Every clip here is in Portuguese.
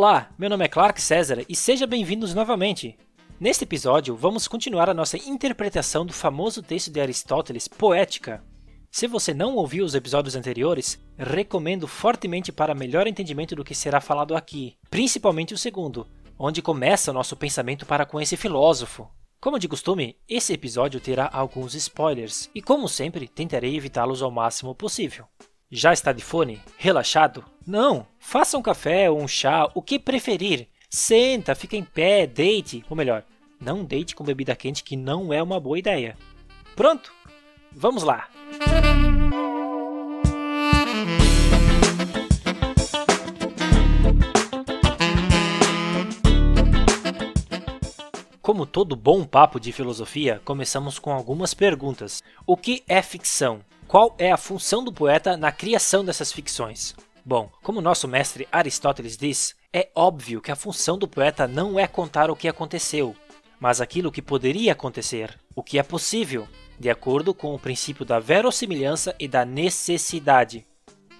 Olá, meu nome é Clark César e seja bem-vindos novamente. Neste episódio, vamos continuar a nossa interpretação do famoso texto de Aristóteles, Poética. Se você não ouviu os episódios anteriores, recomendo fortemente para melhor entendimento do que será falado aqui, principalmente o segundo, onde começa o nosso pensamento para com esse filósofo. Como de costume, esse episódio terá alguns spoilers e, como sempre, tentarei evitá-los ao máximo possível. Já está de fone? Relaxado? Não! Faça um café ou um chá, o que preferir. Senta, fica em pé, deite, ou melhor, não deite com bebida quente que não é uma boa ideia. Pronto? Vamos lá! Como todo bom papo de filosofia, começamos com algumas perguntas. O que é ficção? Qual é a função do poeta na criação dessas ficções? Bom, como nosso mestre Aristóteles diz, é óbvio que a função do poeta não é contar o que aconteceu, mas aquilo que poderia acontecer, o que é possível, de acordo com o princípio da verossimilhança e da necessidade.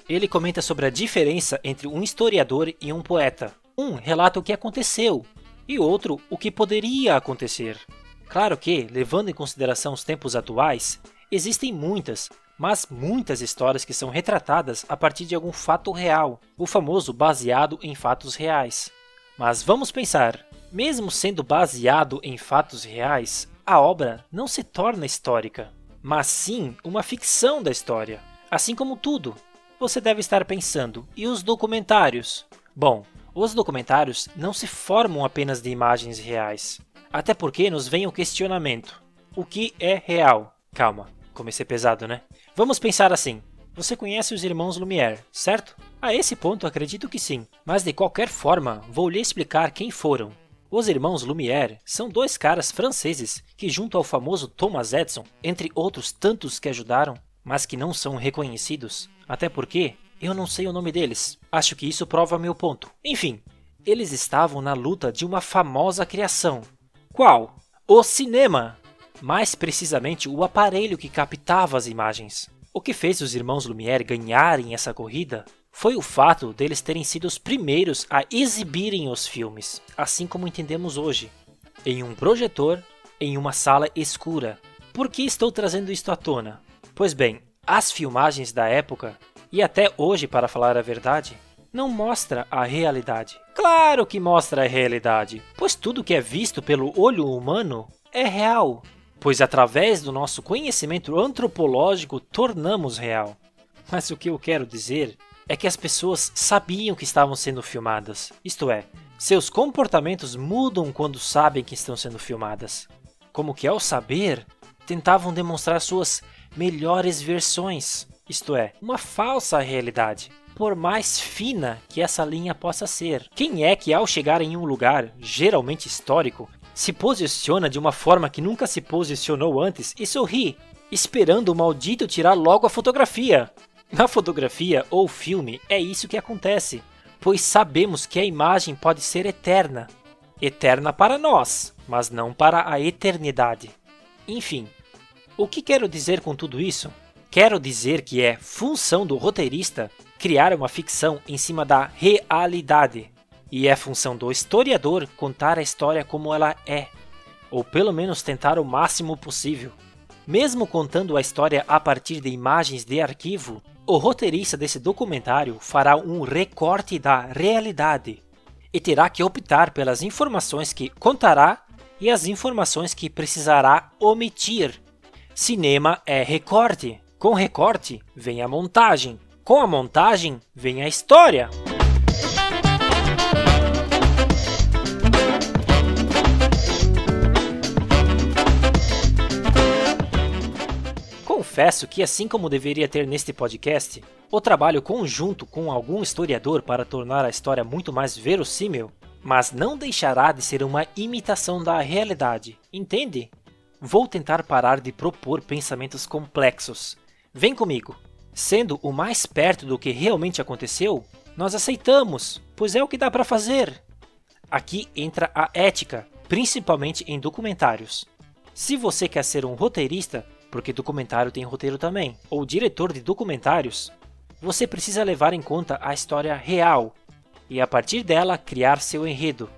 Ele comenta sobre a diferença entre um historiador e um poeta. Um relata o que aconteceu e outro o que poderia acontecer. Claro que, levando em consideração os tempos atuais, existem muitas, mas muitas histórias que são retratadas a partir de algum fato real, o famoso baseado em fatos reais. Mas vamos pensar, mesmo sendo baseado em fatos reais, a obra não se torna histórica, mas sim uma ficção da história. Assim como tudo, você deve estar pensando, e os documentários? Bom, os documentários não se formam apenas de imagens reais. Até porque nos vem o questionamento: o que é real? Calma, comecei pesado, né? Vamos pensar assim. Você conhece os irmãos Lumière, certo? A esse ponto acredito que sim, mas de qualquer forma vou lhe explicar quem foram. Os irmãos Lumière são dois caras franceses que, junto ao famoso Thomas Edison, entre outros tantos que ajudaram, mas que não são reconhecidos, até porque eu não sei o nome deles. Acho que isso prova meu ponto. Enfim, eles estavam na luta de uma famosa criação. Qual? O cinema! Mais precisamente o aparelho que captava as imagens. O que fez os irmãos Lumière ganharem essa corrida foi o fato deles terem sido os primeiros a exibirem os filmes, assim como entendemos hoje, em um projetor em uma sala escura. Por que estou trazendo isto à tona? Pois bem, as filmagens da época, e até hoje para falar a verdade, não mostra a realidade. Claro que mostra a realidade, pois tudo que é visto pelo olho humano é real pois através do nosso conhecimento antropológico tornamos real. Mas o que eu quero dizer é que as pessoas sabiam que estavam sendo filmadas, isto é, seus comportamentos mudam quando sabem que estão sendo filmadas. Como que ao saber, tentavam demonstrar suas melhores versões, isto é, uma falsa realidade, por mais fina que essa linha possa ser. Quem é que ao chegar em um lugar, geralmente histórico, se posiciona de uma forma que nunca se posicionou antes e sorri, esperando o maldito tirar logo a fotografia. Na fotografia ou filme é isso que acontece, pois sabemos que a imagem pode ser eterna. Eterna para nós, mas não para a eternidade. Enfim, o que quero dizer com tudo isso? Quero dizer que é função do roteirista criar uma ficção em cima da realidade. E é função do historiador contar a história como ela é, ou pelo menos tentar o máximo possível. Mesmo contando a história a partir de imagens de arquivo, o roteirista desse documentário fará um recorte da realidade e terá que optar pelas informações que contará e as informações que precisará omitir. Cinema é recorte. Com recorte vem a montagem. Com a montagem vem a história. Confesso que, assim como deveria ter neste podcast, o trabalho conjunto com algum historiador para tornar a história muito mais verossímil, mas não deixará de ser uma imitação da realidade, entende? Vou tentar parar de propor pensamentos complexos. Vem comigo. Sendo o mais perto do que realmente aconteceu, nós aceitamos, pois é o que dá para fazer. Aqui entra a ética, principalmente em documentários. Se você quer ser um roteirista, porque documentário tem roteiro também, ou diretor de documentários, você precisa levar em conta a história real. e a partir dela criar seu enredo.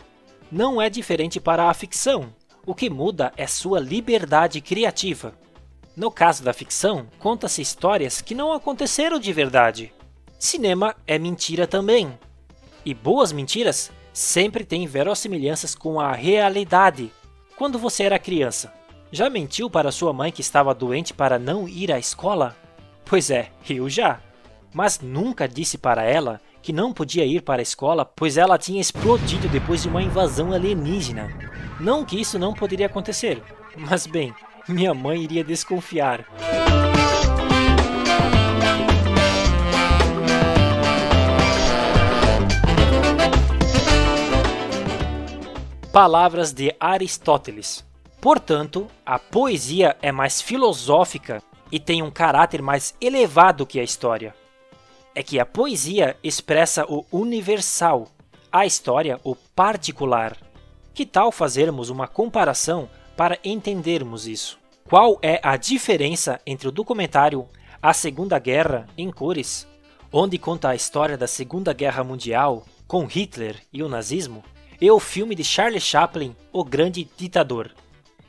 Não é diferente para a ficção. O que muda é sua liberdade criativa. No caso da ficção, conta-se histórias que não aconteceram de verdade. Cinema é mentira também. E boas mentiras sempre têm verossimilhanças com a realidade. Quando você era criança, já mentiu para sua mãe que estava doente para não ir à escola? Pois é, eu já. Mas nunca disse para ela que não podia ir para a escola pois ela tinha explodido depois de uma invasão alienígena. Não que isso não poderia acontecer, mas bem, minha mãe iria desconfiar. Palavras de Aristóteles. Portanto, a poesia é mais filosófica e tem um caráter mais elevado que a história. É que a poesia expressa o universal, a história o particular. Que tal fazermos uma comparação para entendermos isso? Qual é a diferença entre o documentário A Segunda Guerra em cores, onde conta a história da Segunda Guerra Mundial com Hitler e o nazismo, e o filme de Charlie Chaplin, O Grande Ditador?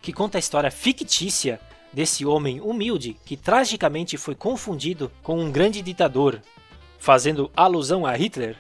Que conta a história fictícia desse homem humilde que tragicamente foi confundido com um grande ditador, fazendo alusão a Hitler.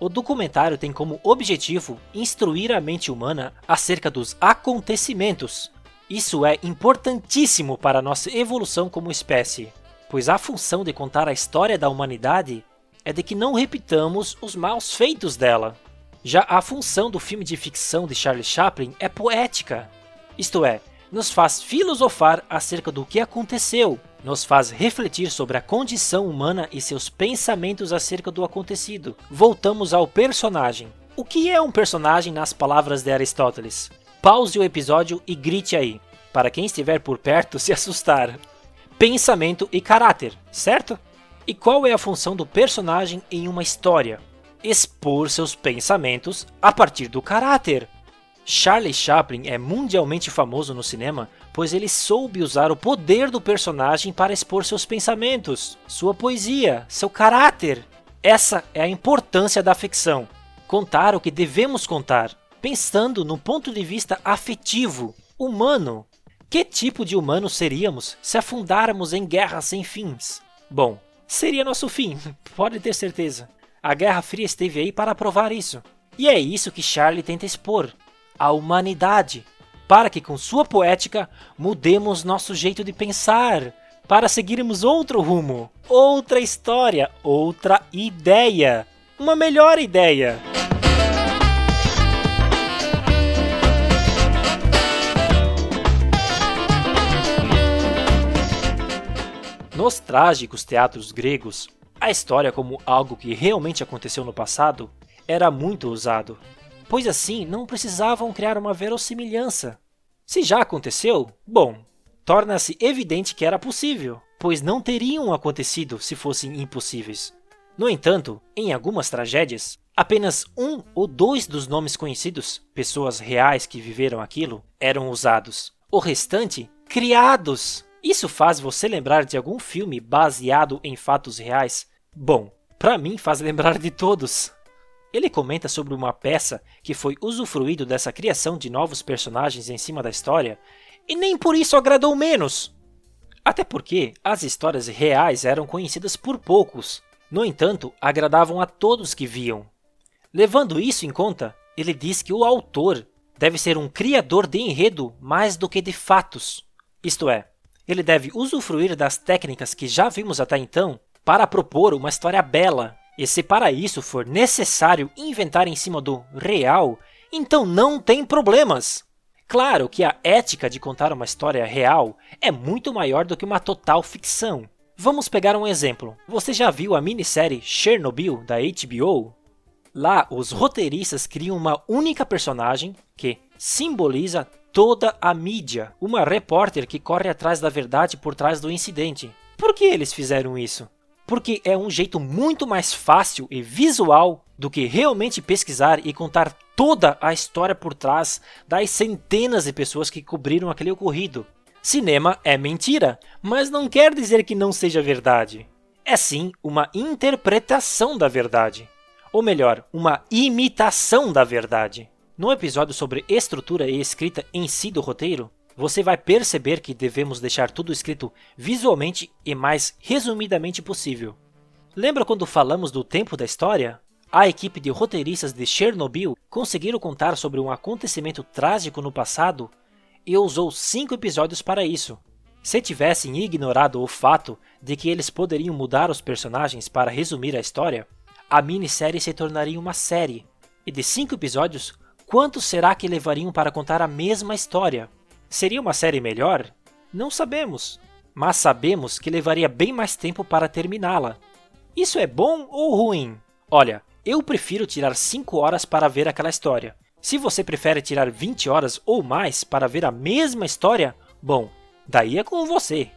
O documentário tem como objetivo instruir a mente humana acerca dos acontecimentos. Isso é importantíssimo para a nossa evolução como espécie, pois a função de contar a história da humanidade é de que não repitamos os maus feitos dela. Já a função do filme de ficção de Charlie Chaplin é poética, isto é, nos faz filosofar acerca do que aconteceu, nos faz refletir sobre a condição humana e seus pensamentos acerca do acontecido. Voltamos ao personagem. O que é um personagem nas palavras de Aristóteles? Pause o episódio e grite aí, para quem estiver por perto se assustar. Pensamento e caráter, certo? E qual é a função do personagem em uma história? Expor seus pensamentos a partir do caráter. Charlie Chaplin é mundialmente famoso no cinema pois ele soube usar o poder do personagem para expor seus pensamentos, sua poesia, seu caráter. Essa é a importância da ficção. Contar o que devemos contar, pensando no ponto de vista afetivo, humano. Que tipo de humano seríamos se afundáramos em guerras sem fins? Bom, seria nosso fim, pode ter certeza. A Guerra Fria esteve aí para provar isso. E é isso que Charlie tenta expor a humanidade, para que com sua poética mudemos nosso jeito de pensar, para seguirmos outro rumo, outra história, outra ideia, uma melhor ideia. Nos trágicos teatros gregos, a história como algo que realmente aconteceu no passado era muito usado pois assim não precisavam criar uma verossimilhança. Se já aconteceu, bom, torna-se evidente que era possível, pois não teriam acontecido se fossem impossíveis. No entanto, em algumas tragédias, apenas um ou dois dos nomes conhecidos, pessoas reais que viveram aquilo, eram usados. O restante, criados. Isso faz você lembrar de algum filme baseado em fatos reais? Bom, para mim faz lembrar de todos. Ele comenta sobre uma peça que foi usufruído dessa criação de novos personagens em cima da história, e nem por isso agradou menos. Até porque as histórias reais eram conhecidas por poucos, no entanto, agradavam a todos que viam. Levando isso em conta, ele diz que o autor deve ser um criador de enredo mais do que de fatos. Isto é, ele deve usufruir das técnicas que já vimos até então para propor uma história bela e se para isso for necessário inventar em cima do real, então não tem problemas. Claro que a ética de contar uma história real é muito maior do que uma total ficção. Vamos pegar um exemplo. Você já viu a minissérie Chernobyl da HBO? Lá, os roteiristas criam uma única personagem que simboliza toda a mídia, uma repórter que corre atrás da verdade por trás do incidente. Por que eles fizeram isso? Porque é um jeito muito mais fácil e visual do que realmente pesquisar e contar toda a história por trás das centenas de pessoas que cobriram aquele ocorrido. Cinema é mentira, mas não quer dizer que não seja verdade. É sim uma interpretação da verdade. Ou melhor, uma imitação da verdade. No episódio sobre estrutura e escrita em si do roteiro, você vai perceber que devemos deixar tudo escrito visualmente e mais resumidamente possível. Lembra quando falamos do tempo da história? A equipe de roteiristas de Chernobyl conseguiram contar sobre um acontecimento trágico no passado e usou cinco episódios para isso. Se tivessem ignorado o fato de que eles poderiam mudar os personagens para resumir a história, a minissérie se tornaria uma série. E de cinco episódios, quantos será que levariam para contar a mesma história? Seria uma série melhor? Não sabemos, mas sabemos que levaria bem mais tempo para terminá-la. Isso é bom ou ruim? Olha, eu prefiro tirar 5 horas para ver aquela história. Se você prefere tirar 20 horas ou mais para ver a mesma história, bom, Daí é com você.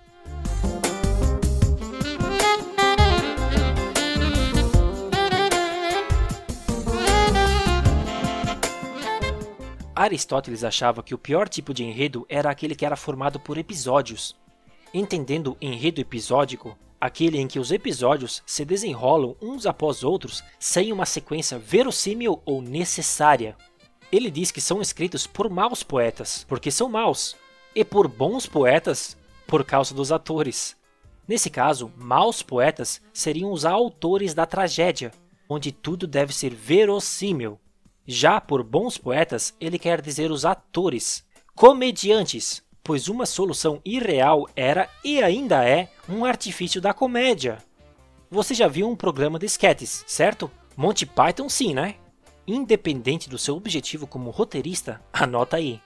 Aristóteles achava que o pior tipo de enredo era aquele que era formado por episódios. Entendendo enredo episódico, aquele em que os episódios se desenrolam uns após outros sem uma sequência verossímil ou necessária. Ele diz que são escritos por maus poetas, porque são maus, e por bons poetas por causa dos atores. Nesse caso, maus poetas seriam os autores da tragédia, onde tudo deve ser verossímil. Já por bons poetas, ele quer dizer os atores, comediantes, pois uma solução irreal era e ainda é um artifício da comédia. Você já viu um programa de sketches, certo? Monty Python sim, né? Independente do seu objetivo como roteirista, anota aí.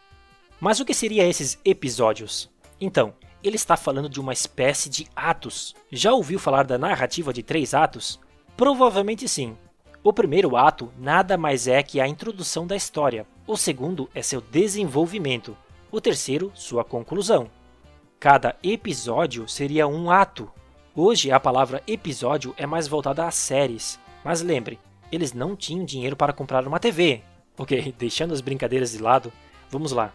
Mas o que seriam esses episódios? Então, ele está falando de uma espécie de atos. Já ouviu falar da narrativa de três atos? Provavelmente sim. O primeiro ato nada mais é que a introdução da história. O segundo é seu desenvolvimento. O terceiro, sua conclusão. Cada episódio seria um ato. Hoje a palavra episódio é mais voltada às séries. Mas lembre, eles não tinham dinheiro para comprar uma TV. Ok, deixando as brincadeiras de lado, vamos lá.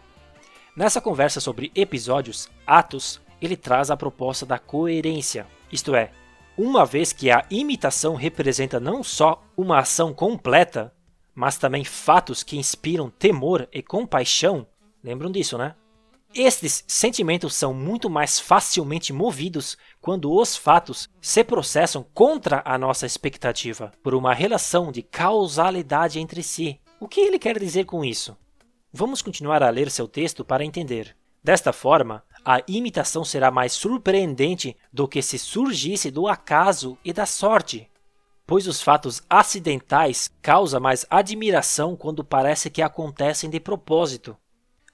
Nessa conversa sobre episódios, Atos, ele traz a proposta da coerência, isto é, uma vez que a imitação representa não só uma ação completa, mas também fatos que inspiram temor e compaixão, lembram disso, né? Estes sentimentos são muito mais facilmente movidos quando os fatos se processam contra a nossa expectativa, por uma relação de causalidade entre si. O que ele quer dizer com isso? Vamos continuar a ler seu texto para entender. Desta forma, a imitação será mais surpreendente do que se surgisse do acaso e da sorte, pois os fatos acidentais causam mais admiração quando parece que acontecem de propósito.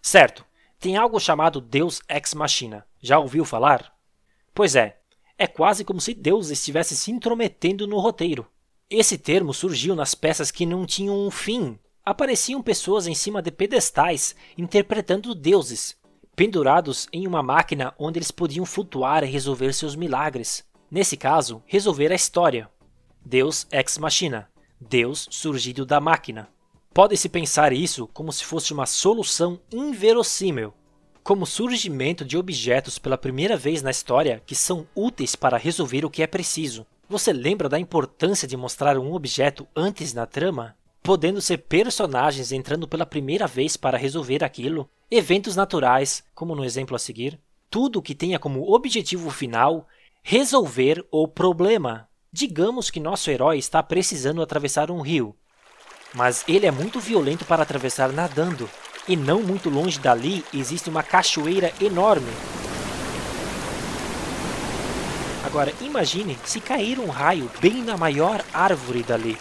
Certo, tem algo chamado Deus ex machina. Já ouviu falar? Pois é, é quase como se Deus estivesse se intrometendo no roteiro. Esse termo surgiu nas peças que não tinham um fim, apareciam pessoas em cima de pedestais interpretando deuses, pendurados em uma máquina onde eles podiam flutuar e resolver seus milagres. Nesse caso, resolver a história. Deus ex machina, Deus surgido da máquina. Pode-se pensar isso como se fosse uma solução inverossímil, como surgimento de objetos pela primeira vez na história que são úteis para resolver o que é preciso. Você lembra da importância de mostrar um objeto antes na trama? podendo ser personagens entrando pela primeira vez para resolver aquilo, eventos naturais, como no exemplo a seguir, tudo que tenha como objetivo final resolver o problema. Digamos que nosso herói está precisando atravessar um rio, mas ele é muito violento para atravessar nadando, e não muito longe dali existe uma cachoeira enorme. Agora imagine se cair um raio bem na maior árvore dali.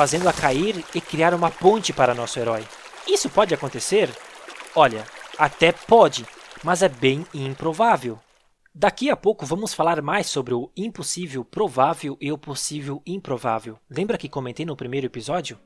Fazendo-a cair e criar uma ponte para nosso herói. Isso pode acontecer? Olha, até pode, mas é bem improvável. Daqui a pouco vamos falar mais sobre o impossível provável e o possível improvável. Lembra que comentei no primeiro episódio?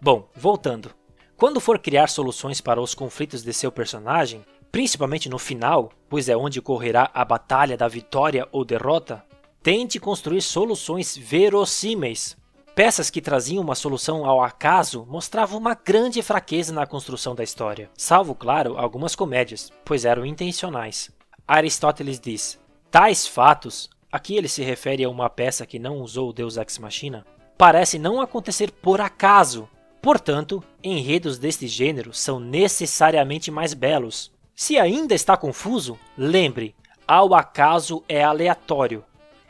Bom, voltando. Quando for criar soluções para os conflitos de seu personagem, principalmente no final, pois é onde ocorrerá a batalha da vitória ou derrota, tente construir soluções verossímeis, Peças que traziam uma solução ao acaso mostravam uma grande fraqueza na construção da história, salvo, claro, algumas comédias, pois eram intencionais. Aristóteles diz: tais fatos, aqui ele se refere a uma peça que não usou o Deus Ex Machina, parece não acontecer por acaso. Portanto, enredos deste gênero são necessariamente mais belos. Se ainda está confuso, lembre: ao acaso é aleatório.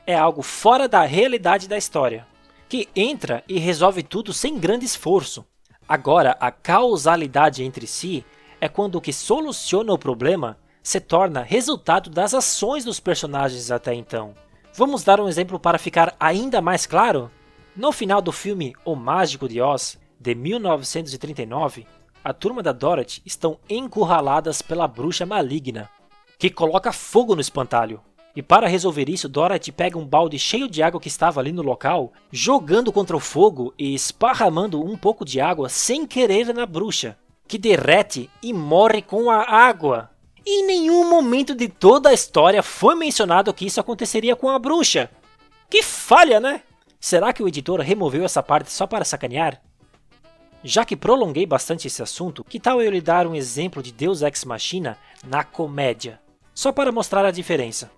É algo fora da realidade da história, que entra e resolve tudo sem grande esforço. Agora, a causalidade entre si é quando o que soluciona o problema se torna resultado das ações dos personagens até então. Vamos dar um exemplo para ficar ainda mais claro? No final do filme O Mágico de Oz, de 1939, a turma da Dorothy estão encurraladas pela bruxa maligna, que coloca fogo no espantalho. E para resolver isso, Dorothy pega um balde cheio de água que estava ali no local, jogando contra o fogo e esparramando um pouco de água sem querer na bruxa, que derrete e morre com a água. Em nenhum momento de toda a história foi mencionado que isso aconteceria com a bruxa. Que falha, né? Será que o editor removeu essa parte só para sacanear? Já que prolonguei bastante esse assunto, que tal eu lhe dar um exemplo de Deus Ex Machina na comédia? Só para mostrar a diferença.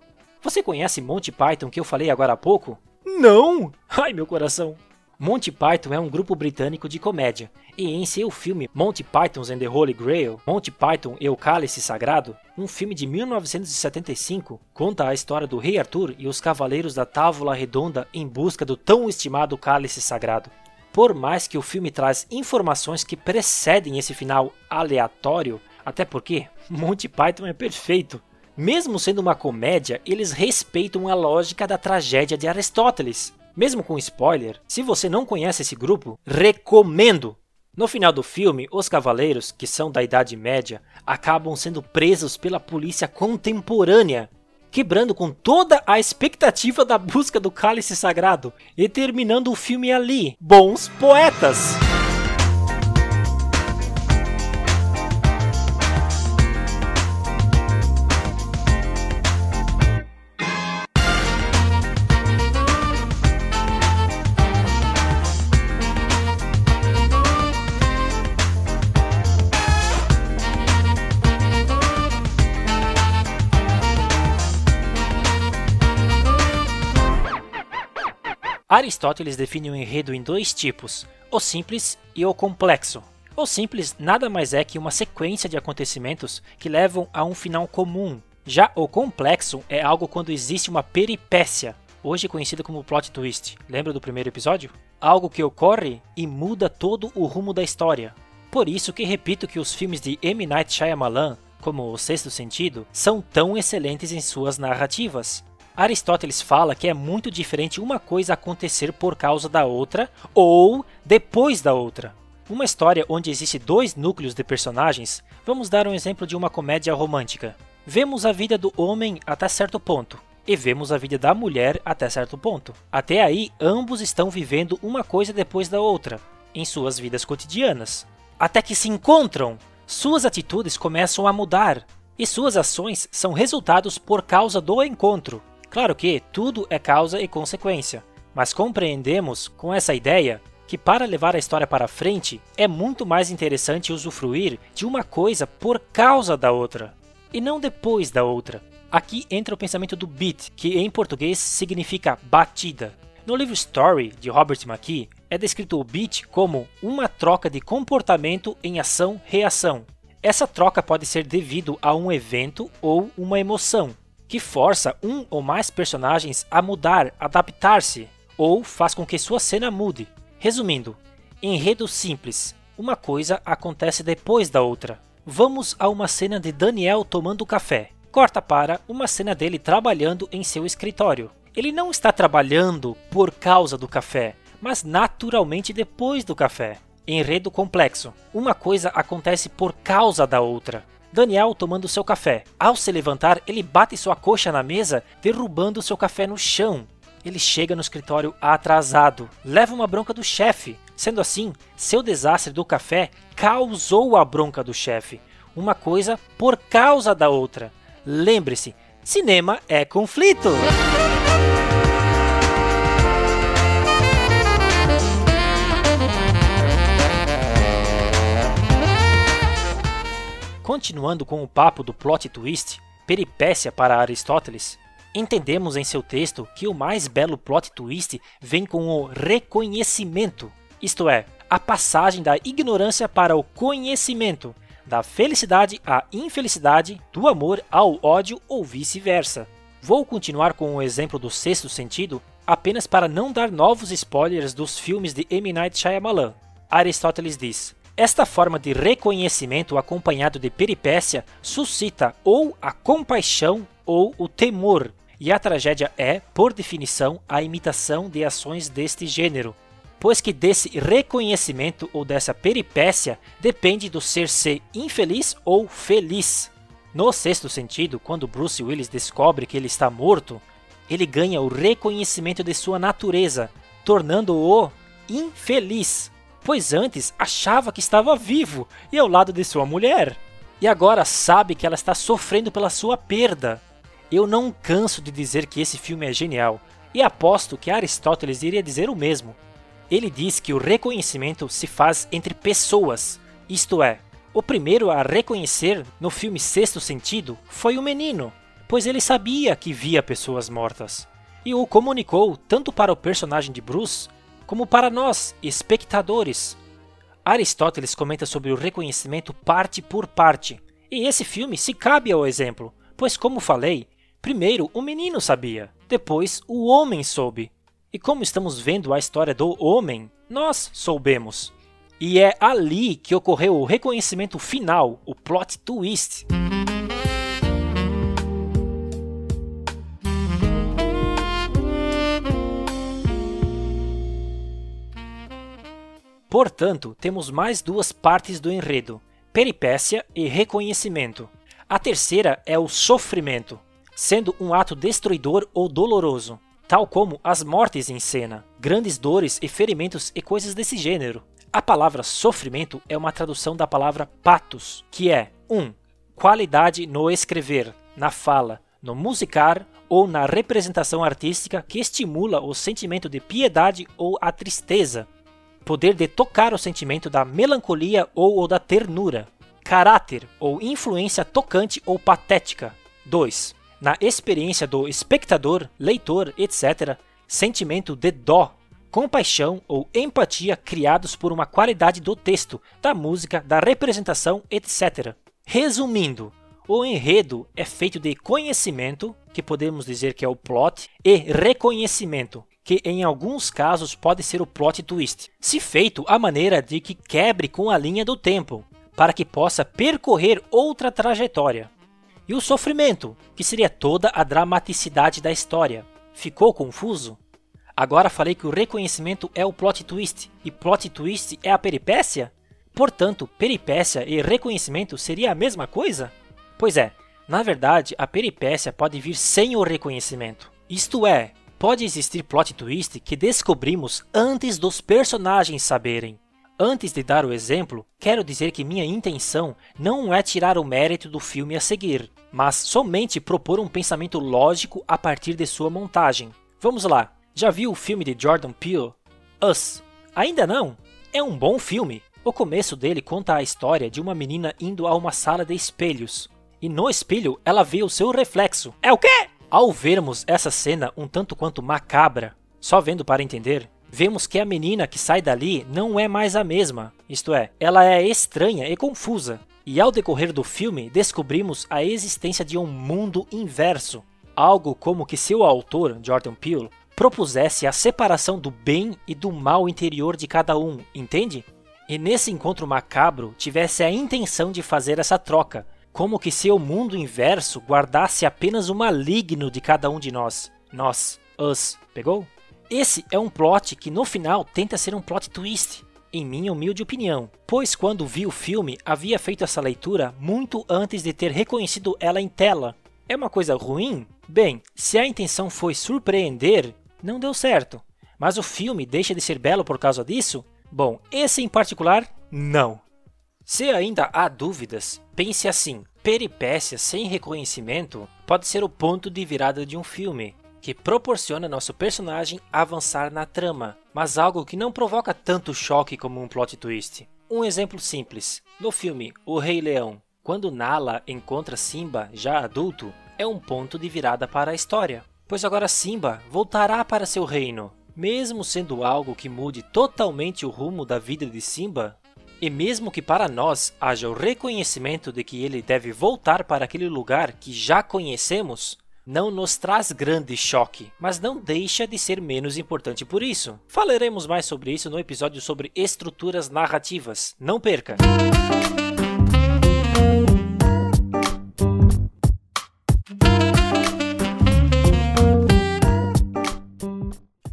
Você conhece Monty Python que eu falei agora há pouco? Não! Ai meu coração! Monty Python é um grupo britânico de comédia, e em seu filme Monty Python's and the Holy Grail, Monty Python e o Cálice Sagrado, um filme de 1975, conta a história do Rei Arthur e os Cavaleiros da Távola Redonda em busca do tão estimado Cálice Sagrado. Por mais que o filme traz informações que precedem esse final aleatório, até porque Monty Python é perfeito. Mesmo sendo uma comédia, eles respeitam a lógica da tragédia de Aristóteles. Mesmo com spoiler, se você não conhece esse grupo, recomendo! No final do filme, os cavaleiros, que são da Idade Média, acabam sendo presos pela polícia contemporânea, quebrando com toda a expectativa da busca do cálice sagrado e terminando o filme ali. Bons poetas! Aristóteles define o enredo em dois tipos, o simples e o complexo. O simples nada mais é que uma sequência de acontecimentos que levam a um final comum. Já o complexo é algo quando existe uma peripécia, hoje conhecida como plot twist. Lembra do primeiro episódio? Algo que ocorre e muda todo o rumo da história. Por isso que repito que os filmes de M. Night Shyamalan, como O Sexto Sentido, são tão excelentes em suas narrativas. Aristóteles fala que é muito diferente uma coisa acontecer por causa da outra ou depois da outra. Uma história onde existe dois núcleos de personagens, vamos dar um exemplo de uma comédia romântica. Vemos a vida do homem até certo ponto, e vemos a vida da mulher até certo ponto. Até aí, ambos estão vivendo uma coisa depois da outra, em suas vidas cotidianas. Até que se encontram, suas atitudes começam a mudar, e suas ações são resultados por causa do encontro. Claro que tudo é causa e consequência, mas compreendemos com essa ideia que para levar a história para frente é muito mais interessante usufruir de uma coisa por causa da outra e não depois da outra. Aqui entra o pensamento do beat, que em português significa batida. No livro Story de Robert McKee é descrito o beat como uma troca de comportamento em ação-reação. Essa troca pode ser devido a um evento ou uma emoção, que força um ou mais personagens a mudar, adaptar-se, ou faz com que sua cena mude. Resumindo, enredo simples. Uma coisa acontece depois da outra. Vamos a uma cena de Daniel tomando café. Corta para uma cena dele trabalhando em seu escritório. Ele não está trabalhando por causa do café, mas naturalmente depois do café. Enredo complexo. Uma coisa acontece por causa da outra. Daniel tomando seu café. Ao se levantar, ele bate sua coxa na mesa, derrubando seu café no chão. Ele chega no escritório atrasado, leva uma bronca do chefe. Sendo assim, seu desastre do café causou a bronca do chefe. Uma coisa por causa da outra. Lembre-se, cinema é conflito! Continuando com o papo do plot twist, peripécia para Aristóteles, entendemos em seu texto que o mais belo plot twist vem com o reconhecimento, isto é, a passagem da ignorância para o conhecimento, da felicidade à infelicidade, do amor ao ódio ou vice-versa. Vou continuar com o exemplo do sexto sentido apenas para não dar novos spoilers dos filmes de M. Night Shyamalan. Aristóteles diz: esta forma de reconhecimento acompanhado de peripécia suscita ou a compaixão ou o temor, e a tragédia é, por definição, a imitação de ações deste gênero, pois que desse reconhecimento ou dessa peripécia depende do ser se infeliz ou feliz. No sexto sentido, quando Bruce Willis descobre que ele está morto, ele ganha o reconhecimento de sua natureza, tornando-o infeliz, pois antes achava que estava vivo e ao lado de sua mulher, e agora sabe que ela está sofrendo pela sua perda. Eu não canso de dizer que esse filme é genial, e aposto que Aristóteles iria dizer o mesmo. Ele diz que o reconhecimento se faz entre pessoas, isto é, o primeiro a reconhecer no filme Sexto Sentido foi o menino, pois ele sabia que via pessoas mortas, e o comunicou tanto para o personagem de Bruce como para nós, espectadores. Aristóteles comenta sobre o reconhecimento parte por parte, e esse filme se cabe ao exemplo, pois, como falei, primeiro o menino sabia, depois o homem soube, e como estamos vendo a história do homem, nós soubemos. E é ali que ocorreu o reconhecimento final, o plot twist. Portanto, temos mais duas partes do enredo: peripécia e reconhecimento. A terceira é o sofrimento, sendo um ato destruidor ou doloroso tal como as mortes em cena, grandes dores e ferimentos e coisas desse gênero. A palavra sofrimento é uma tradução da palavra patos, que é 1. Um, qualidade no escrever, na fala, no musicar ou na representação artística que estimula o sentimento de piedade ou a tristeza. Poder de tocar o sentimento da melancolia ou o da ternura. Caráter ou influência tocante ou patética. 2 na experiência do espectador, leitor, etc., sentimento de dó, compaixão ou empatia criados por uma qualidade do texto, da música, da representação, etc. Resumindo, o enredo é feito de conhecimento, que podemos dizer que é o plot, e reconhecimento, que em alguns casos pode ser o plot twist, se feito à maneira de que quebre com a linha do tempo, para que possa percorrer outra trajetória. E o sofrimento, que seria toda a dramaticidade da história. Ficou confuso? Agora falei que o reconhecimento é o plot twist e plot twist é a peripécia? Portanto, peripécia e reconhecimento seria a mesma coisa? Pois é, na verdade, a peripécia pode vir sem o reconhecimento. Isto é, pode existir plot twist que descobrimos antes dos personagens saberem. Antes de dar o exemplo, quero dizer que minha intenção não é tirar o mérito do filme a seguir, mas somente propor um pensamento lógico a partir de sua montagem. Vamos lá, já viu o filme de Jordan Peele? Us. Ainda não? É um bom filme. O começo dele conta a história de uma menina indo a uma sala de espelhos. E no espelho ela vê o seu reflexo. É o quê? Ao vermos essa cena um tanto quanto macabra, só vendo para entender, vemos que a menina que sai dali não é mais a mesma, isto é, ela é estranha e confusa. E ao decorrer do filme, descobrimos a existência de um mundo inverso, algo como que seu autor, Jordan Peele, propusesse a separação do bem e do mal interior de cada um, entende? E nesse encontro macabro tivesse a intenção de fazer essa troca, como que seu mundo inverso guardasse apenas o maligno de cada um de nós. Nós, us, pegou? Esse é um plot que no final tenta ser um plot twist, em minha humilde opinião, pois quando vi o filme havia feito essa leitura muito antes de ter reconhecido ela em tela. É uma coisa ruim? Bem, se a intenção foi surpreender, não deu certo. Mas o filme deixa de ser belo por causa disso? Bom, esse em particular, não. Se ainda há dúvidas, pense assim: peripécia sem reconhecimento pode ser o ponto de virada de um filme que proporciona nosso personagem avançar na trama, mas algo que não provoca tanto choque como um plot twist. Um exemplo simples: no filme O Rei Leão, quando Nala encontra Simba já adulto, é um ponto de virada para a história, pois agora Simba voltará para seu reino. Mesmo sendo algo que mude totalmente o rumo da vida de Simba, e mesmo que para nós haja o reconhecimento de que ele deve voltar para aquele lugar que já conhecemos, não nos traz grande choque, mas não deixa de ser menos importante por isso. Falaremos mais sobre isso no episódio sobre estruturas narrativas. Não perca!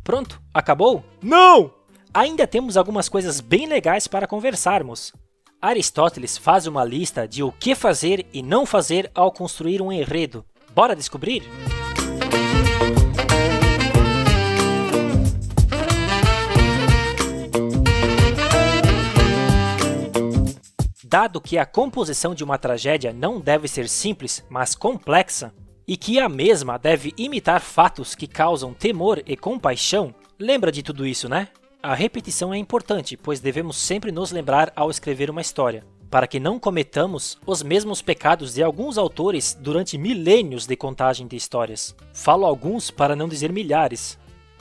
Pronto, acabou? Não! Ainda temos algumas coisas bem legais para conversarmos. Aristóteles faz uma lista de o que fazer e não fazer ao construir um enredo. Bora descobrir? Dado que a composição de uma tragédia não deve ser simples, mas complexa, e que a mesma deve imitar fatos que causam temor e compaixão, lembra de tudo isso, né? A repetição é importante, pois devemos sempre nos lembrar ao escrever uma história para que não cometamos os mesmos pecados de alguns autores durante milênios de contagem de histórias. Falo alguns para não dizer milhares.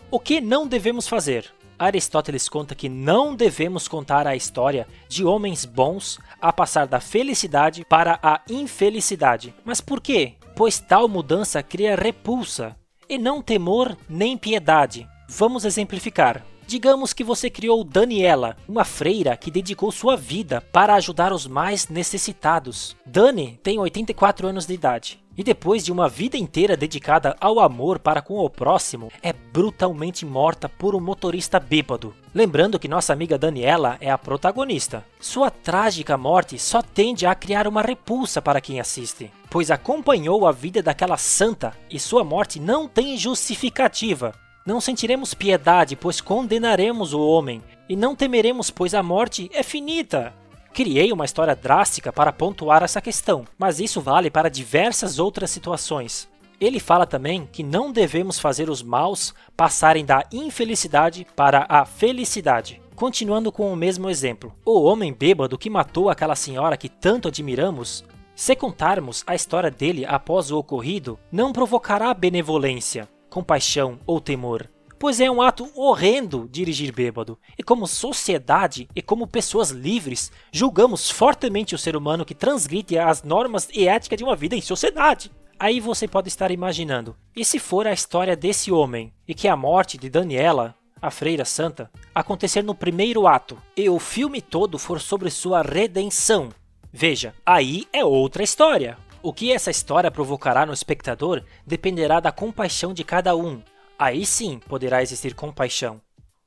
O que não devemos fazer? Aristóteles conta que não devemos contar a história de homens bons a passar da felicidade para a infelicidade. Mas por quê? Pois tal mudança cria repulsa, e não temor nem piedade. Vamos exemplificar. Digamos que você criou Daniela, uma freira que dedicou sua vida para ajudar os mais necessitados. Dani tem 84 anos de idade. E depois de uma vida inteira dedicada ao amor para com o próximo, é brutalmente morta por um motorista bêbado. Lembrando que nossa amiga Daniela é a protagonista. Sua trágica morte só tende a criar uma repulsa para quem assiste, pois acompanhou a vida daquela santa e sua morte não tem justificativa. Não sentiremos piedade, pois condenaremos o homem, e não temeremos, pois a morte é finita. Criei uma história drástica para pontuar essa questão, mas isso vale para diversas outras situações. Ele fala também que não devemos fazer os maus passarem da infelicidade para a felicidade. Continuando com o mesmo exemplo, o homem bêbado que matou aquela senhora que tanto admiramos, se contarmos a história dele após o ocorrido, não provocará benevolência, compaixão ou temor, pois é um ato horrendo dirigir bêbado, e como sociedade e como pessoas livres, julgamos fortemente o ser humano que transgride as normas e ética de uma vida em sociedade. Aí você pode estar imaginando, e se for a história desse homem, e que a morte de Daniela, a freira santa, acontecer no primeiro ato, e o filme todo for sobre sua redenção? Veja, aí é outra história. O que essa história provocará no espectador dependerá da compaixão de cada um. Aí sim poderá existir compaixão.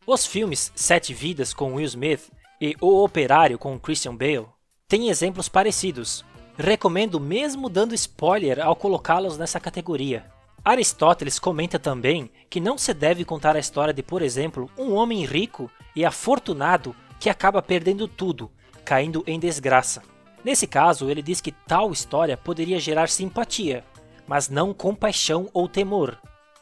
Os filmes Sete Vidas com Will Smith e O Operário com Christian Bale têm exemplos parecidos. Recomendo mesmo dando spoiler ao colocá-los nessa categoria. Aristóteles comenta também que não se deve contar a história de, por exemplo, um homem rico e afortunado que acaba perdendo tudo, caindo em desgraça. Nesse caso, ele diz que tal história poderia gerar simpatia, mas não compaixão ou temor,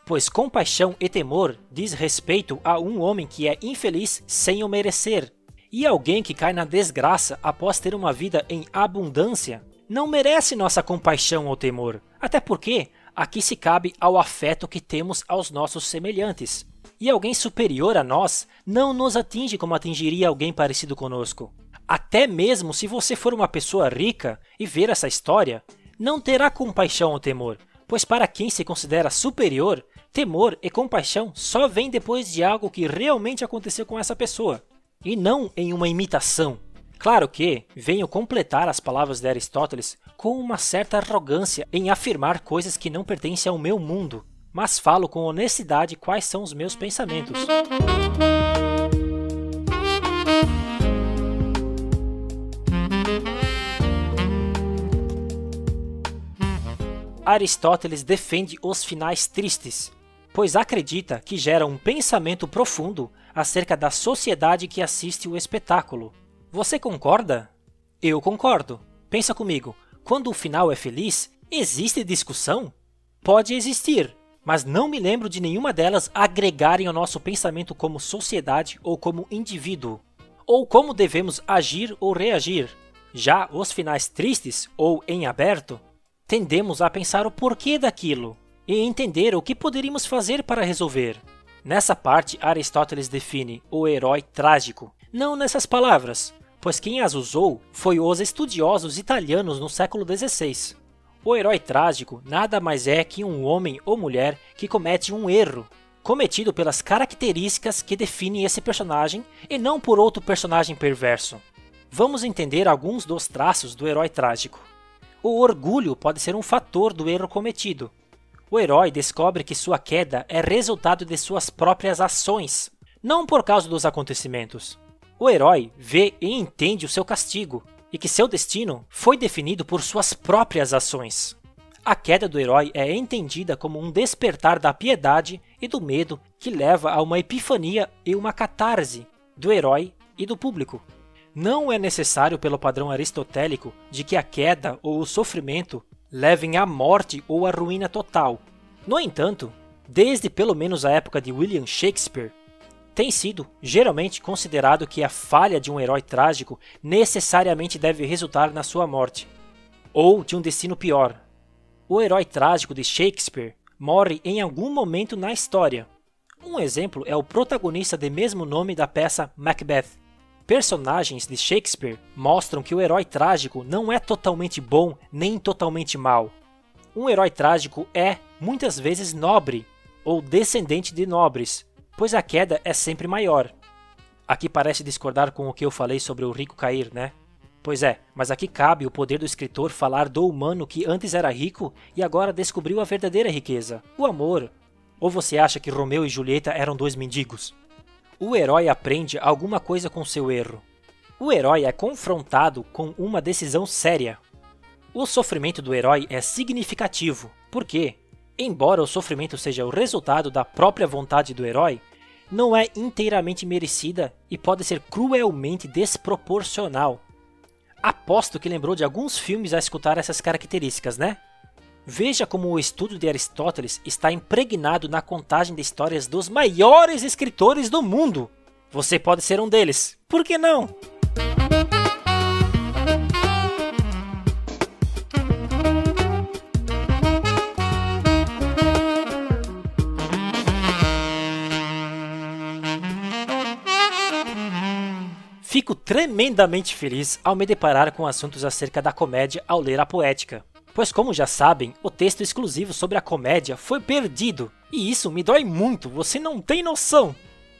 pois compaixão e temor diz respeito a um homem que é infeliz sem o merecer, e alguém que cai na desgraça após ter uma vida em abundância não merece nossa compaixão ou temor, até porque aqui se cabe ao afeto que temos aos nossos semelhantes. E alguém superior a nós não nos atinge como atingiria alguém parecido conosco. Até mesmo se você for uma pessoa rica e ver essa história, não terá compaixão ou temor, pois para quem se considera superior, temor e compaixão só vem depois de algo que realmente aconteceu com essa pessoa, e não em uma imitação. Claro que venho completar as palavras de Aristóteles com uma certa arrogância em afirmar coisas que não pertencem ao meu mundo, mas falo com honestidade quais são os meus pensamentos. Aristóteles defende os finais tristes, pois acredita que gera um pensamento profundo acerca da sociedade que assiste o espetáculo. Você concorda? Eu concordo. Pensa comigo, quando o final é feliz, existe discussão? Pode existir, mas não me lembro de nenhuma delas agregarem ao nosso pensamento como sociedade ou como indivíduo, ou como devemos agir ou reagir. Já os finais tristes ou em aberto, tendemos a pensar o porquê daquilo e entender o que poderíamos fazer para resolver. Nessa parte, Aristóteles define o herói trágico, não nessas palavras, pois quem as usou foi os estudiosos italianos no século XVI. O herói trágico nada mais é que um homem ou mulher que comete um erro, cometido pelas características que definem esse personagem e não por outro personagem perverso. Vamos entender alguns dos traços do herói trágico. O orgulho pode ser um fator do erro cometido. O herói descobre que sua queda é resultado de suas próprias ações, não por causa dos acontecimentos. O herói vê e entende o seu castigo e que seu destino foi definido por suas próprias ações. A queda do herói é entendida como um despertar da piedade e do medo que leva a uma epifania e uma catarse do herói e do público. Não é necessário, pelo padrão aristotélico, de que a queda ou o sofrimento levem à morte ou à ruína total. No entanto, desde pelo menos a época de William Shakespeare, tem sido geralmente considerado que a falha de um herói trágico necessariamente deve resultar na sua morte, ou de um destino pior. O herói trágico de Shakespeare morre em algum momento na história. Um exemplo é o protagonista de mesmo nome da peça Macbeth. Personagens de Shakespeare mostram que o herói trágico não é totalmente bom nem totalmente mal. Um herói trágico é, muitas vezes, nobre ou descendente de nobres, pois a queda é sempre maior. Aqui parece discordar com o que eu falei sobre o rico cair, né? Pois é, mas aqui cabe o poder do escritor falar do humano que antes era rico e agora descobriu a verdadeira riqueza, o amor. Ou você acha que Romeu e Julieta eram dois mendigos? O herói aprende alguma coisa com seu erro. O herói é confrontado com uma decisão séria. O sofrimento do herói é significativo, porque, Embora o sofrimento seja o resultado da própria vontade do herói, não é inteiramente merecida e pode ser cruelmente desproporcional. Aposto que lembrou de alguns filmes a escutar essas características, né? Veja como o estudo de Aristóteles está impregnado na contagem de histórias dos maiores escritores do mundo. Você pode ser um deles, por que não? Fico tremendamente feliz ao me deparar com assuntos acerca da comédia ao ler a poética. Pois, como já sabem, o texto exclusivo sobre a comédia foi perdido, e isso me dói muito, você não tem noção!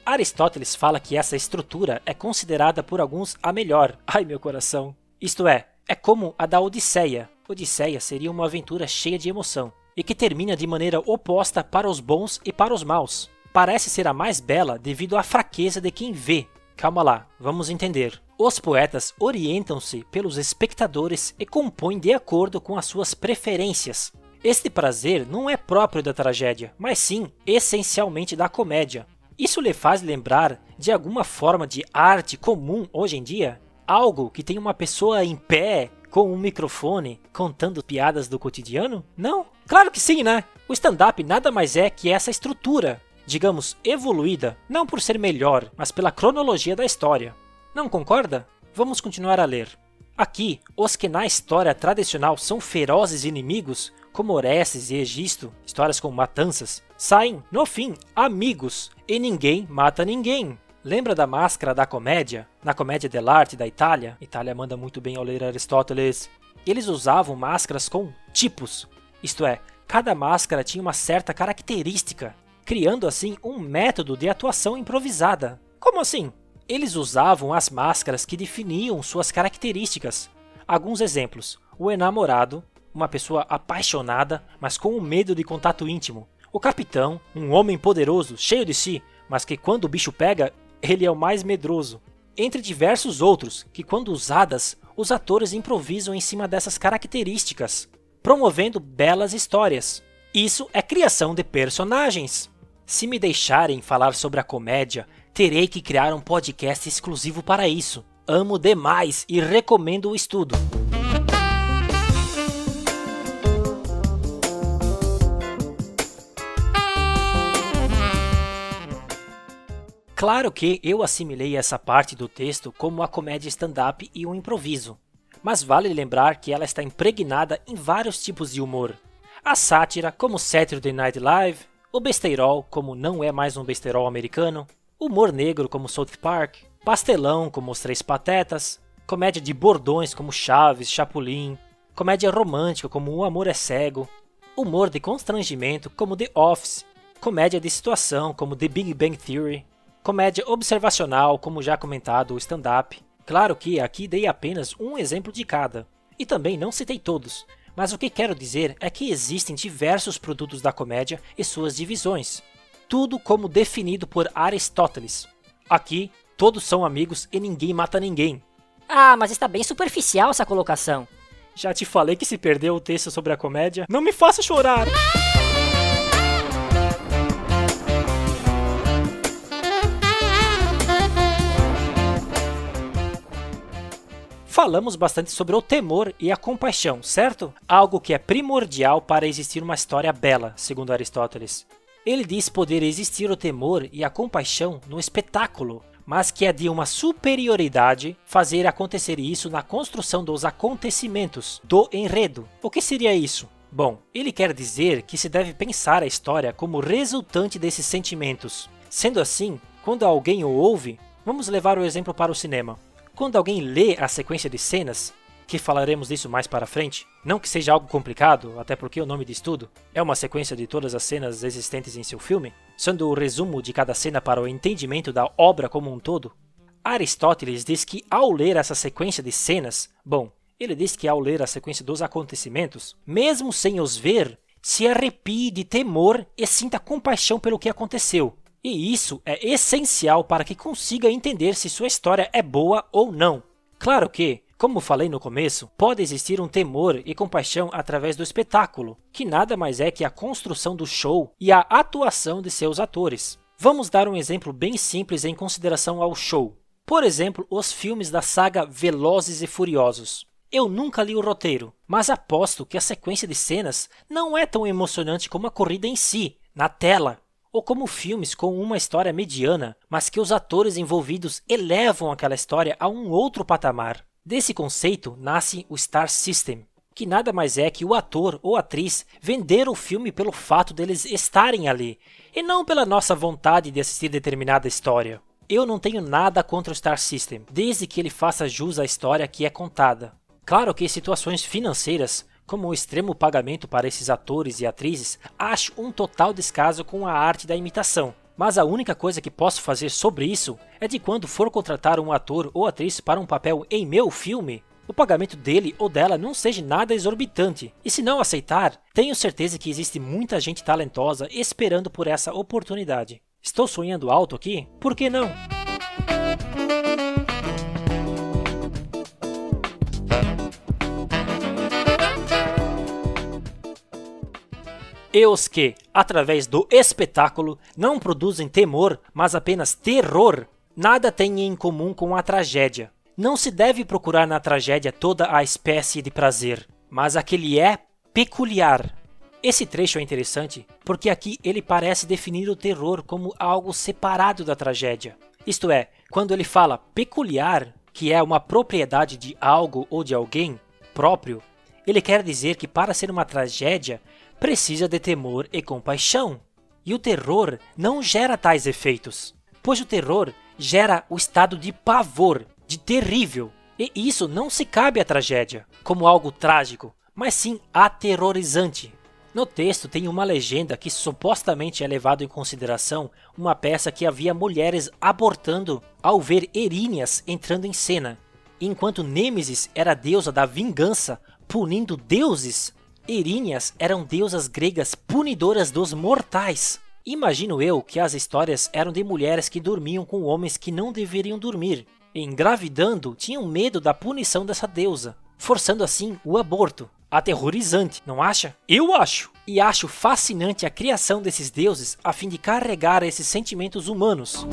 Aristóteles fala que essa estrutura é considerada por alguns a melhor, ai meu coração. Isto é, é como a da Odisseia. Odisseia seria uma aventura cheia de emoção, e que termina de maneira oposta para os bons e para os maus. Parece ser a mais bela devido à fraqueza de quem vê, Calma lá, vamos entender. Os poetas orientam-se pelos espectadores e compõem de acordo com as suas preferências. Este prazer não é próprio da tragédia, mas sim essencialmente da comédia. Isso lhe faz lembrar de alguma forma de arte comum hoje em dia? Algo que tem uma pessoa em pé com um microfone contando piadas do cotidiano? Não? Claro que sim, né? O stand-up nada mais é que essa estrutura digamos, evoluída, não por ser melhor, mas pela cronologia da história. Não concorda? Vamos continuar a ler. Aqui, os que na história tradicional são ferozes inimigos, como Orestes e Egisto, histórias com matanças, saem, no fim, amigos, e ninguém mata ninguém. Lembra da máscara da comédia? Na comédia dell'arte da Itália, Itália manda muito bem ao ler Aristóteles. Eles usavam máscaras com tipos, isto é, cada máscara tinha uma certa característica criando assim um método de atuação improvisada. Como assim? Eles usavam as máscaras que definiam suas características. Alguns exemplos: o enamorado, uma pessoa apaixonada, mas com medo de contato íntimo. O capitão, um homem poderoso, cheio de si, mas que quando o bicho pega, ele é o mais medroso. Entre diversos outros, que quando usadas, os atores improvisam em cima dessas características, promovendo belas histórias. Isso é criação de personagens. Se me deixarem falar sobre a comédia, terei que criar um podcast exclusivo para isso. Amo demais e recomendo o estudo. Claro que eu assimilei essa parte do texto como a comédia stand-up e o improviso. mas vale lembrar que ela está impregnada em vários tipos de humor. A sátira, como Saturday Night Live, o besteirol, como não é mais um besteirol americano, humor negro, como South Park, pastelão, como Os Três Patetas, comédia de bordões, como Chaves, Chapolin, comédia romântica, como O Amor é Cego, humor de constrangimento, como The Office, comédia de situação, como The Big Bang Theory, comédia observacional, como já comentado, o stand-up. Claro que aqui dei apenas um exemplo de cada, e também não citei todos, mas o que quero dizer é que existem diversos produtos da comédia e suas divisões, tudo como definido por Aristóteles. Aqui, todos são amigos e ninguém mata ninguém. Ah, mas está bem superficial essa colocação. Já te falei que se perdeu o texto sobre a comédia, não me faça chorar! Falamos bastante sobre o temor e a compaixão, certo? Algo que é primordial para existir uma história bela, segundo Aristóteles. Ele diz poder existir o temor e a compaixão no espetáculo, mas que é de uma superioridade fazer acontecer isso na construção dos acontecimentos, do enredo. O que seria isso? Bom, ele quer dizer que se deve pensar a história como resultante desses sentimentos. Sendo assim, quando alguém o ouve, vamos levar o exemplo para o cinema. Quando alguém lê a sequência de cenas, que falaremos disso mais para frente, não que seja algo complicado, até porque o nome diz tudo, é uma sequência de todas as cenas existentes em seu filme, sendo o resumo de cada cena para o entendimento da obra como um todo. Aristóteles diz que ao ler essa sequência de cenas, bom, ele diz que ao ler a sequência dos acontecimentos, mesmo sem os ver, se arrepie de temor e sinta compaixão pelo que aconteceu, e isso é essencial para que consiga entender se sua história é boa ou não. Claro que, como falei no começo, pode existir um temor e compaixão através do espetáculo, que nada mais é que a construção do show e a atuação de seus atores. Vamos dar um exemplo bem simples em consideração ao show. Por exemplo, os filmes da saga Velozes e Furiosos. Eu nunca li o roteiro, mas aposto que a sequência de cenas não é tão emocionante como a corrida em si, na tela, ou como filmes com uma história mediana, mas que os atores envolvidos elevam aquela história a um outro patamar. Desse conceito nasce o Star System, que nada mais é que o ator ou atriz vender o filme pelo fato deles estarem ali, e não pela nossa vontade de assistir determinada história. Eu não tenho nada contra o Star System, desde que ele faça jus à história que é contada. Claro que situações financeiras como o extremo pagamento para esses atores e atrizes, acho um total descaso com a arte da imitação. Mas a única coisa que posso fazer sobre isso é de quando for contratar um ator ou atriz para um papel em meu filme, o pagamento dele ou dela não seja nada exorbitante. E se não aceitar, tenho certeza que existe muita gente talentosa esperando por essa oportunidade. Estou sonhando alto aqui? Por que não? E os que, através do espetáculo, não produzem temor, mas apenas terror, nada têm em comum com a tragédia. Não se deve procurar na tragédia toda a espécie de prazer, mas aquele é peculiar. Esse trecho é interessante porque aqui ele parece definir o terror como algo separado da tragédia. Isto é, quando ele fala peculiar, que é uma propriedade de algo ou de alguém próprio, ele quer dizer que para ser uma tragédia, precisa de temor e compaixão. E o terror não gera tais efeitos, pois o terror gera o estado de pavor, de terrível. E isso não se cabe à tragédia, como algo trágico, mas sim aterrorizante. No texto tem uma legenda que supostamente é levado em consideração uma peça que havia mulheres abortando ao ver Eríneas entrando em cena, enquanto Nêmesis era deusa da vingança, punindo deuses Eríneas eram deusas gregas punidoras dos mortais. Imagino eu que as histórias eram de mulheres que dormiam com homens que não deveriam dormir. Engravidando, tinham medo da punição dessa deusa, forçando assim o aborto. Aterrorizante, não acha? Eu acho! E acho fascinante a criação desses deuses a fim de carregar esses sentimentos humanos.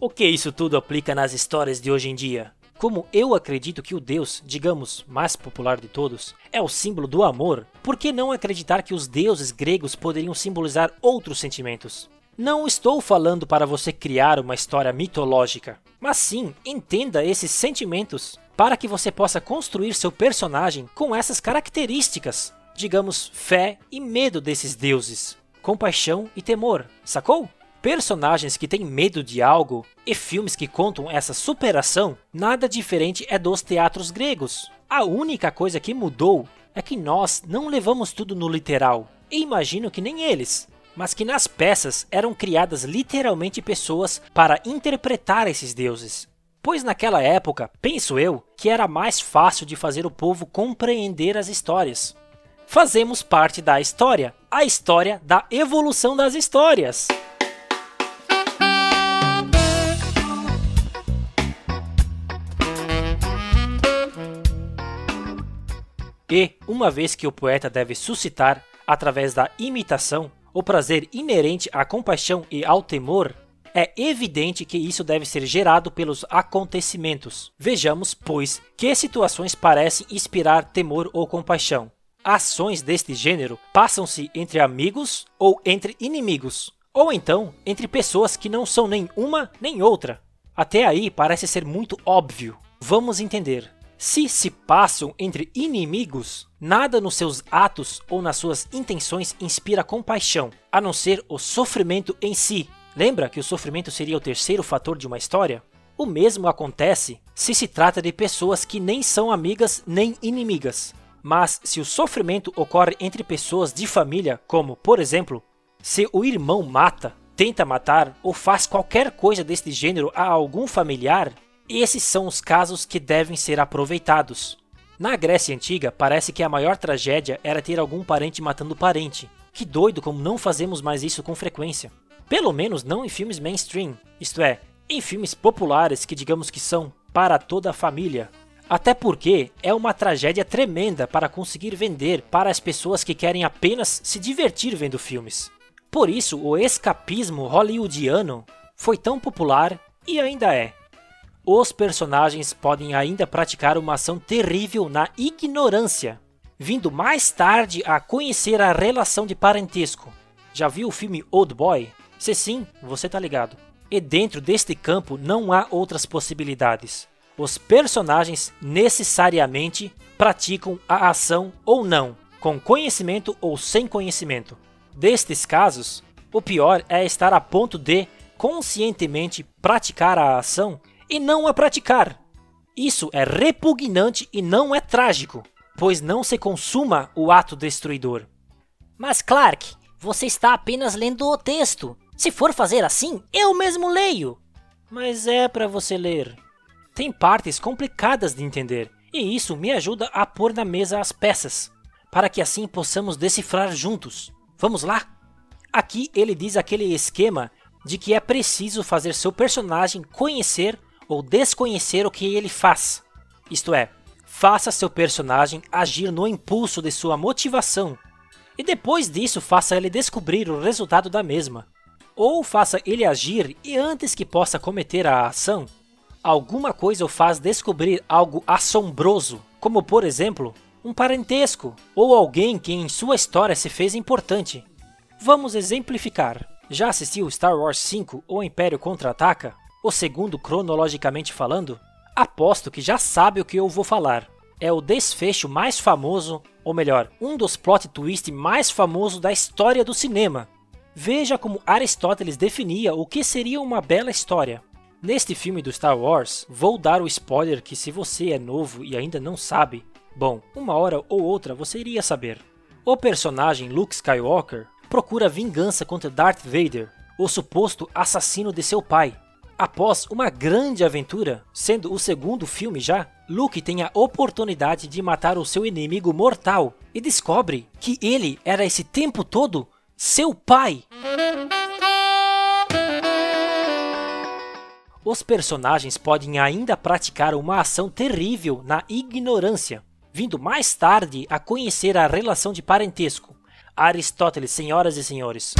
O que isso tudo aplica nas histórias de hoje em dia? Como eu acredito que o Deus, digamos, mais popular de todos, é o símbolo do amor, por que não acreditar que os deuses gregos poderiam simbolizar outros sentimentos? Não estou falando para você criar uma história mitológica. mas sim entenda esses sentimentos para que você possa construir seu personagem com essas características, digamos, fé e medo desses deuses, compaixão e temor, sacou? Personagens que têm medo de algo e filmes que contam essa superação, nada diferente é dos teatros gregos. A única coisa que mudou é que nós não levamos tudo no literal, e imagino que nem eles, mas que nas peças eram criadas literalmente pessoas para interpretar esses deuses. Pois naquela época, penso eu, que era mais fácil de fazer o povo compreender as histórias. Fazemos parte da história, a história da evolução das histórias. E, uma vez que o poeta deve suscitar, através da imitação, o prazer inerente à compaixão e ao temor, é evidente que isso deve ser gerado pelos acontecimentos. Vejamos, pois, que situações parecem inspirar temor ou compaixão. Ações deste gênero passam-se entre amigos ou entre inimigos, ou então entre pessoas que não são nem uma nem outra. Até aí parece ser muito óbvio. Vamos entender. Se se passam entre inimigos, nada nos seus atos ou nas suas intenções inspira compaixão, a não ser o sofrimento em si. Lembra que o sofrimento seria o terceiro fator de uma história? O mesmo acontece se se trata de pessoas que nem são amigas nem inimigas. Mas se o sofrimento ocorre entre pessoas de família, como, por exemplo, se o irmão mata, tenta matar ou faz qualquer coisa deste gênero a algum familiar, esses são os casos que devem ser aproveitados. Na Grécia Antiga, parece que a maior tragédia era ter algum parente matando parente. Que doido como não fazemos mais isso com frequência. Pelo menos não em filmes mainstream, isto é, em filmes populares que digamos que são para toda a família. Até porque é uma tragédia tremenda para conseguir vender para as pessoas que querem apenas se divertir vendo filmes. Por isso, o escapismo hollywoodiano foi tão popular e ainda é os personagens podem ainda praticar uma ação terrível na ignorância, vindo mais tarde a conhecer a relação de parentesco. Já viu o filme Old Boy? Se sim, você tá ligado. E dentro deste campo não há outras possibilidades. Os personagens necessariamente praticam a ação ou não, com conhecimento ou sem conhecimento. Destes casos, o pior é estar a ponto de conscientemente praticar a ação e não a praticar. Isso é repugnante e não é trágico, pois não se consuma o ato destruidor. Mas Clark, você está apenas lendo o texto. Se for fazer assim, eu mesmo leio. Mas é para você ler. Tem partes complicadas de entender, e isso me ajuda a pôr na mesa as peças, para que assim possamos decifrar juntos. Vamos lá? Aqui ele diz aquele esquema de que é preciso fazer seu personagem conhecer ou desconhecer o que ele faz. Isto é, faça seu personagem agir no impulso de sua motivação e depois disso faça ele descobrir o resultado da mesma. Ou faça ele agir e antes que possa cometer a ação, alguma coisa o faz descobrir algo assombroso, como por exemplo, um parentesco ou alguém que em sua história se fez importante. Vamos exemplificar. Já assistiu Star Wars 5 ou Império Contra-Ataca? O segundo cronologicamente falando, aposto que já sabe o que eu vou falar. É o desfecho mais famoso, ou melhor, um dos plot twists mais famosos da história do cinema. Veja como Aristóteles definia o que seria uma bela história. Neste filme do Star Wars, vou dar o spoiler que se você é novo e ainda não sabe, bom, uma hora ou outra você iria saber. O personagem Luke Skywalker procura vingança contra Darth Vader, o suposto assassino de seu pai, Após uma grande aventura, sendo o segundo filme já, Luke tem a oportunidade de matar o seu inimigo mortal e descobre que ele era esse tempo todo seu pai. Os personagens podem ainda praticar uma ação terrível na ignorância, vindo mais tarde a conhecer a relação de parentesco. Aristóteles, senhoras e senhores.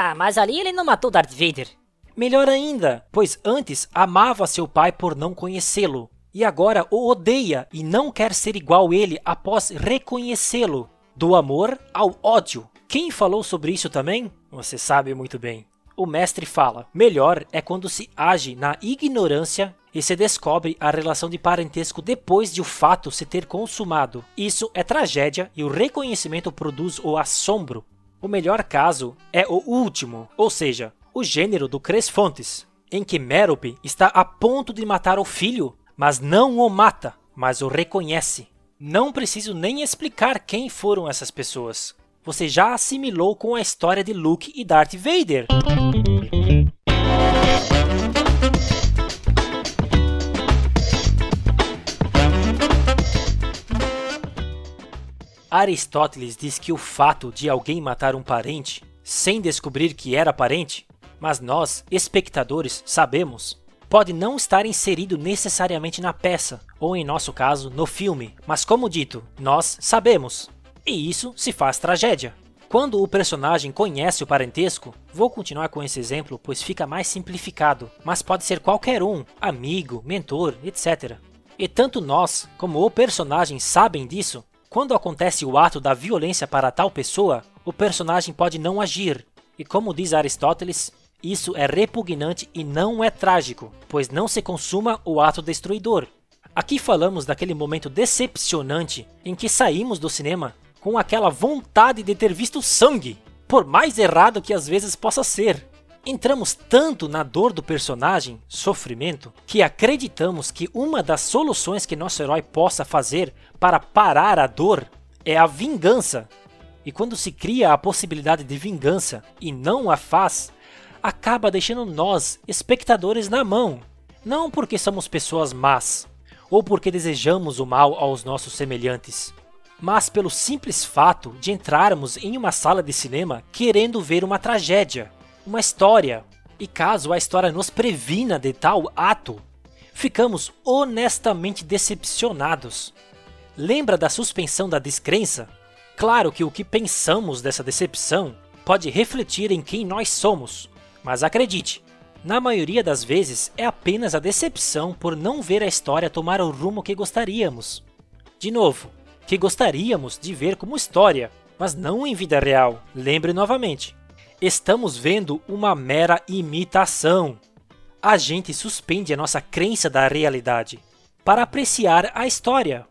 Ah, mas ali ele não matou Darth Vader. Melhor ainda, pois antes amava seu pai por não conhecê-lo. e agora o odeia e não quer ser igual ele após reconhecê-lo. Do amor ao ódio. Quem falou sobre isso também? Você sabe muito bem. O mestre fala: melhor é quando se age na ignorância e se descobre a relação de parentesco depois de o fato se ter consumado. Isso é tragédia e o reconhecimento produz o assombro. O melhor caso é o último, ou seja, o gênero do Cresfontes, em que Merope está a ponto de matar o filho mas não o mata, mas o reconhece. Não preciso nem explicar quem foram essas pessoas. Você já assimilou com a história de Luke e Darth Vader. Aristóteles diz que o fato de alguém matar um parente sem descobrir que era parente, mas nós, espectadores, sabemos, pode não estar inserido necessariamente na peça, ou em nosso caso, no filme, mas como dito, nós sabemos. E isso se faz tragédia. Quando o personagem conhece o parentesco, vou continuar com esse exemplo pois fica mais simplificado, mas pode ser qualquer um, amigo, mentor, etc. E tanto nós como o personagem sabem disso, quando acontece o ato da violência para tal pessoa, o personagem pode não agir. E como diz Aristóteles, isso é repugnante e não é trágico, pois não se consuma o ato destruidor. Aqui falamos daquele momento decepcionante em que saímos do cinema com aquela vontade de ter visto sangue, por mais errado que às vezes possa ser. Entramos tanto na dor do personagem, sofrimento, que acreditamos que uma das soluções que nosso herói possa fazer para parar a dor é a vingança. E quando se cria a possibilidade de vingança e não a faz, acaba deixando nós, espectadores, na mão. Não porque somos pessoas más, ou porque desejamos o mal aos nossos semelhantes, mas pelo simples fato de entrarmos em uma sala de cinema querendo ver uma tragédia, uma história. E caso a história nos previna de tal ato, ficamos honestamente decepcionados. Lembra da suspensão da descrença? Claro que o que pensamos dessa decepção pode refletir em quem nós somos, mas acredite, na maioria das vezes é apenas a decepção por não ver a história tomar o rumo que gostaríamos. De novo, que gostaríamos de ver como história, mas não em vida real. Lembre novamente, estamos vendo uma mera imitação. A gente suspende a nossa crença da realidade para apreciar a história.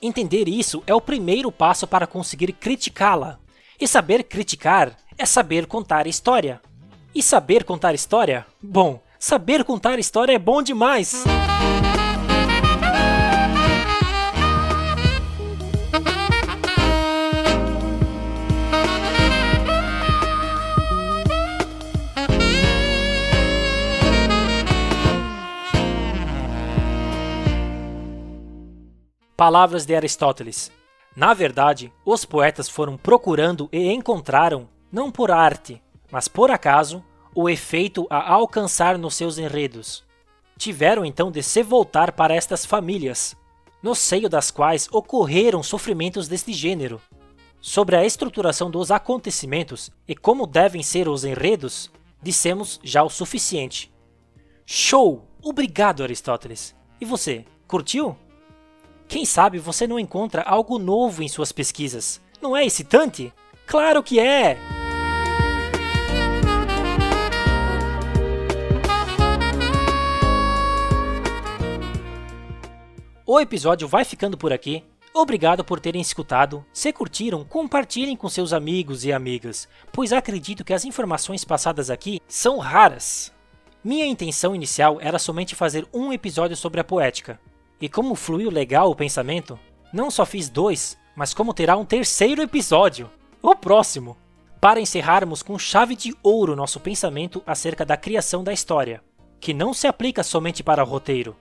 Entender isso é o primeiro passo para conseguir criticá-la. E saber criticar é saber contar história. E saber contar história? Bom, saber contar história é bom demais! Palavras de Aristóteles. Na verdade, os poetas foram procurando e encontraram, não por arte, mas por acaso, o efeito a alcançar nos seus enredos. Tiveram então de se voltar para estas famílias, no seio das quais ocorreram sofrimentos deste gênero. Sobre a estruturação dos acontecimentos e como devem ser os enredos, dissemos já o suficiente. Show! Obrigado, Aristóteles! E você, curtiu? Quem sabe você não encontra algo novo em suas pesquisas? Não é excitante? Claro que é! O episódio vai ficando por aqui. Obrigado por terem escutado. Se curtiram, compartilhem com seus amigos e amigas, pois acredito que as informações passadas aqui são raras. Minha intenção inicial era somente fazer um episódio sobre a poética. E como fluiu legal o pensamento, não só fiz dois, mas como terá um terceiro episódio, o próximo, para encerrarmos com chave de ouro nosso pensamento acerca da criação da história, que não se aplica somente para o roteiro,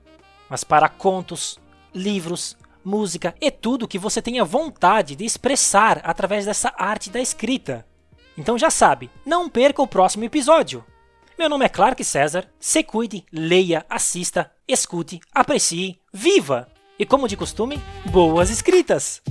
mas para contos, livros, música e tudo que você tenha vontade de expressar através dessa arte da escrita. Então já sabe, não perca o próximo episódio. Meu nome é Clark César, se cuide, leia, assista, escute, aprecie, viva! E como de costume, boas escritas!